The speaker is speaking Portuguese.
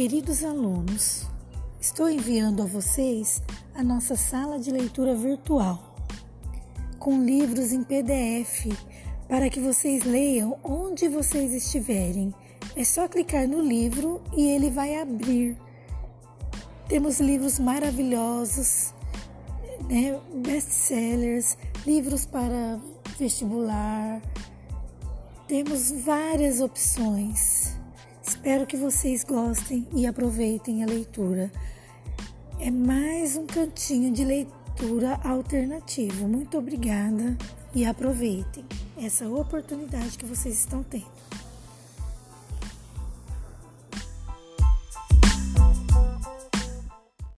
Queridos alunos, estou enviando a vocês a nossa sala de leitura virtual com livros em PDF para que vocês leiam onde vocês estiverem. É só clicar no livro e ele vai abrir. Temos livros maravilhosos, né? best-sellers, livros para vestibular. Temos várias opções. Espero que vocês gostem e aproveitem a leitura. É mais um cantinho de leitura alternativo. Muito obrigada e aproveitem essa oportunidade que vocês estão tendo.